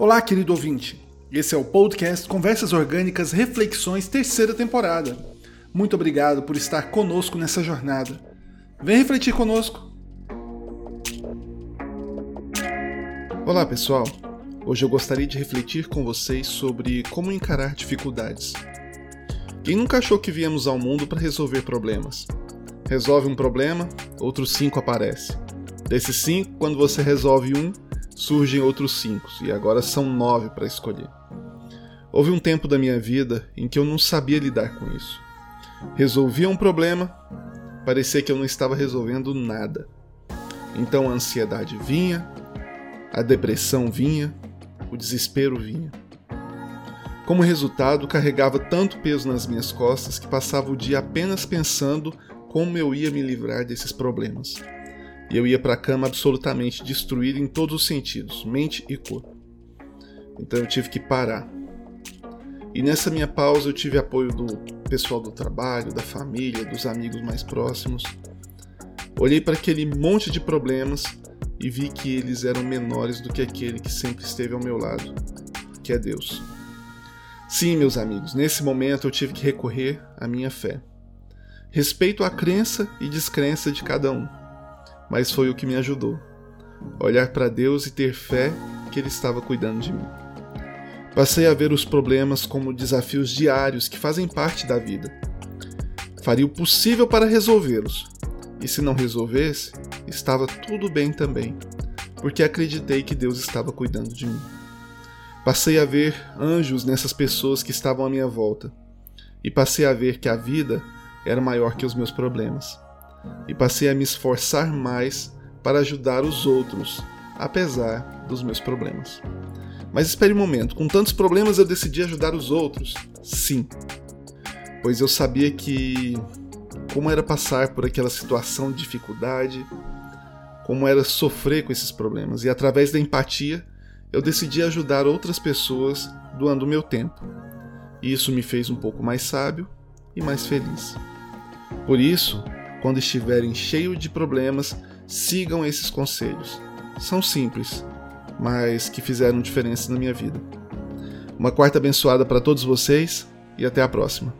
Olá, querido ouvinte. Esse é o podcast Conversas Orgânicas Reflexões, terceira temporada. Muito obrigado por estar conosco nessa jornada. Vem refletir conosco. Olá, pessoal. Hoje eu gostaria de refletir com vocês sobre como encarar dificuldades. Quem nunca achou que viemos ao mundo para resolver problemas? Resolve um problema, outros cinco aparecem. Desses cinco, quando você resolve um, surgem outros cinco, e agora são nove para escolher. Houve um tempo da minha vida em que eu não sabia lidar com isso. Resolvia um problema, parecia que eu não estava resolvendo nada. Então a ansiedade vinha, a depressão vinha, o desespero vinha. Como resultado, carregava tanto peso nas minhas costas que passava o dia apenas pensando como eu ia me livrar desses problemas e eu ia para a cama absolutamente destruído em todos os sentidos, mente e corpo. Então eu tive que parar. E nessa minha pausa eu tive apoio do pessoal do trabalho, da família, dos amigos mais próximos. Olhei para aquele monte de problemas e vi que eles eram menores do que aquele que sempre esteve ao meu lado, que é Deus. Sim, meus amigos, nesse momento eu tive que recorrer à minha fé. Respeito a crença e descrença de cada um mas foi o que me ajudou. Olhar para Deus e ter fé que Ele estava cuidando de mim. Passei a ver os problemas como desafios diários que fazem parte da vida. Faria o possível para resolvê-los, e se não resolvesse, estava tudo bem também, porque acreditei que Deus estava cuidando de mim. Passei a ver anjos nessas pessoas que estavam à minha volta, e passei a ver que a vida era maior que os meus problemas e passei a me esforçar mais para ajudar os outros, apesar dos meus problemas. Mas espere um momento, com tantos problemas eu decidi ajudar os outros? Sim. Pois eu sabia que como era passar por aquela situação de dificuldade, como era sofrer com esses problemas, e através da empatia eu decidi ajudar outras pessoas doando meu tempo. E isso me fez um pouco mais sábio e mais feliz. Por isso, quando estiverem cheios de problemas, sigam esses conselhos. São simples, mas que fizeram diferença na minha vida. Uma quarta abençoada para todos vocês e até a próxima.